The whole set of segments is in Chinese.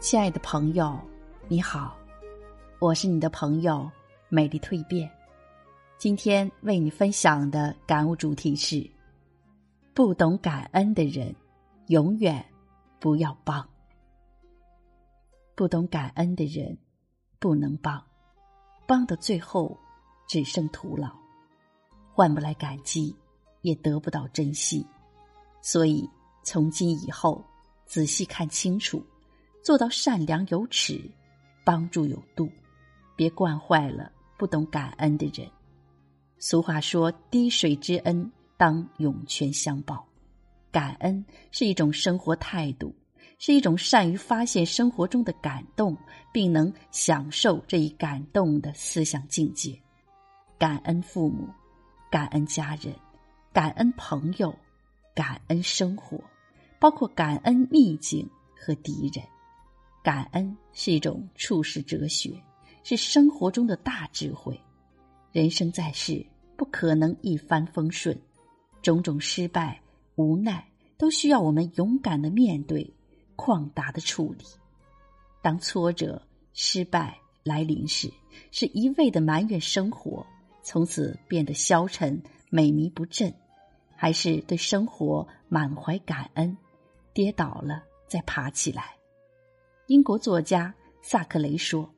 亲爱的朋友，你好，我是你的朋友美丽蜕变。今天为你分享的感悟主题是：不懂感恩的人，永远不要帮。不懂感恩的人，不能帮，帮到最后只剩徒劳，换不来感激，也得不到珍惜。所以从今以后，仔细看清楚。做到善良有尺，帮助有度，别惯坏了不懂感恩的人。俗话说：“滴水之恩，当涌泉相报。”感恩是一种生活态度，是一种善于发现生活中的感动，并能享受这一感动的思想境界。感恩父母，感恩家人，感恩朋友，感恩生活，包括感恩逆境和敌人。感恩是一种处世哲学，是生活中的大智慧。人生在世，不可能一帆风顺，种种失败、无奈，都需要我们勇敢的面对，旷达的处理。当挫折、失败来临时，是一味的埋怨生活，从此变得消沉、萎靡不振，还是对生活满怀感恩，跌倒了再爬起来？英国作家萨克雷说：“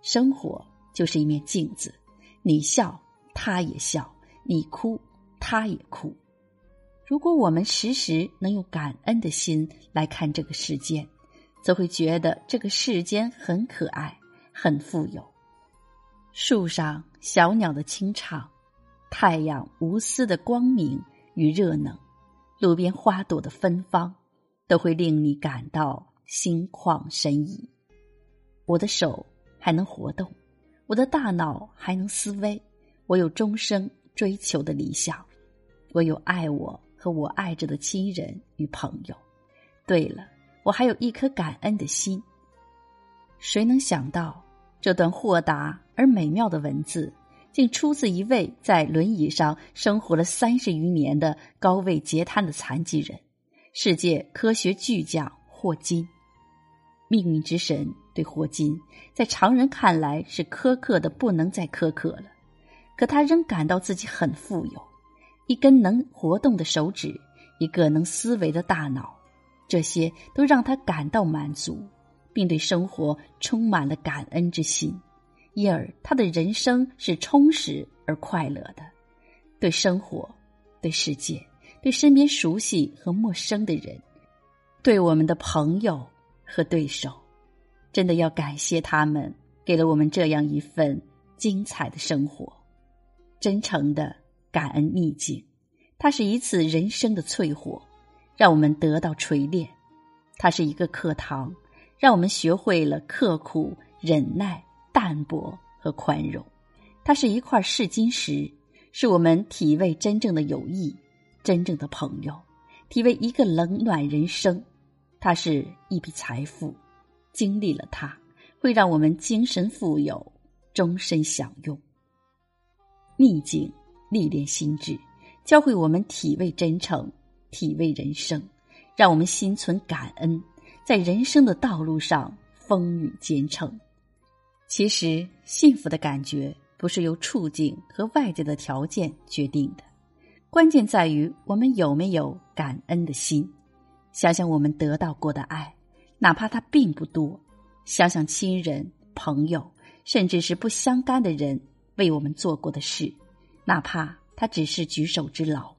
生活就是一面镜子，你笑，他也笑；你哭，他也哭。如果我们时时能用感恩的心来看这个世间，则会觉得这个世间很可爱，很富有。树上小鸟的清唱，太阳无私的光明与热能，路边花朵的芬芳，都会令你感到。”心旷神怡，我的手还能活动，我的大脑还能思维，我有终生追求的理想，我有爱我和我爱着的亲人与朋友。对了，我还有一颗感恩的心。谁能想到，这段豁达而美妙的文字，竟出自一位在轮椅上生活了三十余年的高位截瘫的残疾人，世界科学巨匠霍金。命运之神对霍金，在常人看来是苛刻的不能再苛刻了，可他仍感到自己很富有，一根能活动的手指，一个能思维的大脑，这些都让他感到满足，并对生活充满了感恩之心，因而他的人生是充实而快乐的。对生活，对世界，对身边熟悉和陌生的人，对我们的朋友。和对手，真的要感谢他们，给了我们这样一份精彩的生活。真诚的感恩逆境，它是一次人生的淬火，让我们得到锤炼；它是一个课堂，让我们学会了刻苦、忍耐、淡泊和宽容；它是一块试金石，是我们体味真正的友谊、真正的朋友，体味一个冷暖人生。它是一笔财富，经历了它，会让我们精神富有，终身享用。逆境历练心智，教会我们体味真诚，体味人生，让我们心存感恩，在人生的道路上风雨兼程。其实，幸福的感觉不是由处境和外界的条件决定的，关键在于我们有没有感恩的心。想想我们得到过的爱，哪怕它并不多；想想亲人、朋友，甚至是不相干的人为我们做过的事，哪怕它只是举手之劳；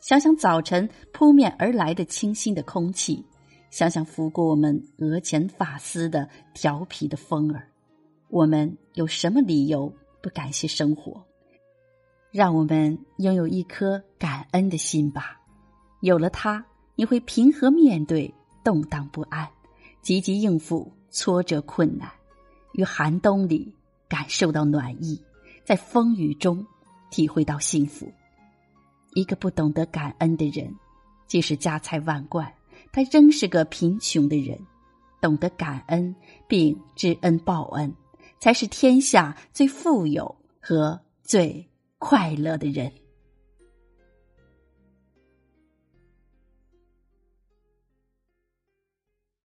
想想早晨扑面而来的清新的空气，想想拂过我们额前发丝的调皮的风儿，我们有什么理由不感谢生活？让我们拥有一颗感恩的心吧，有了它。你会平和面对动荡不安，积极应付挫折困难，于寒冬里感受到暖意，在风雨中体会到幸福。一个不懂得感恩的人，即使家财万贯，他仍是个贫穷的人。懂得感恩并知恩报恩，才是天下最富有和最快乐的人。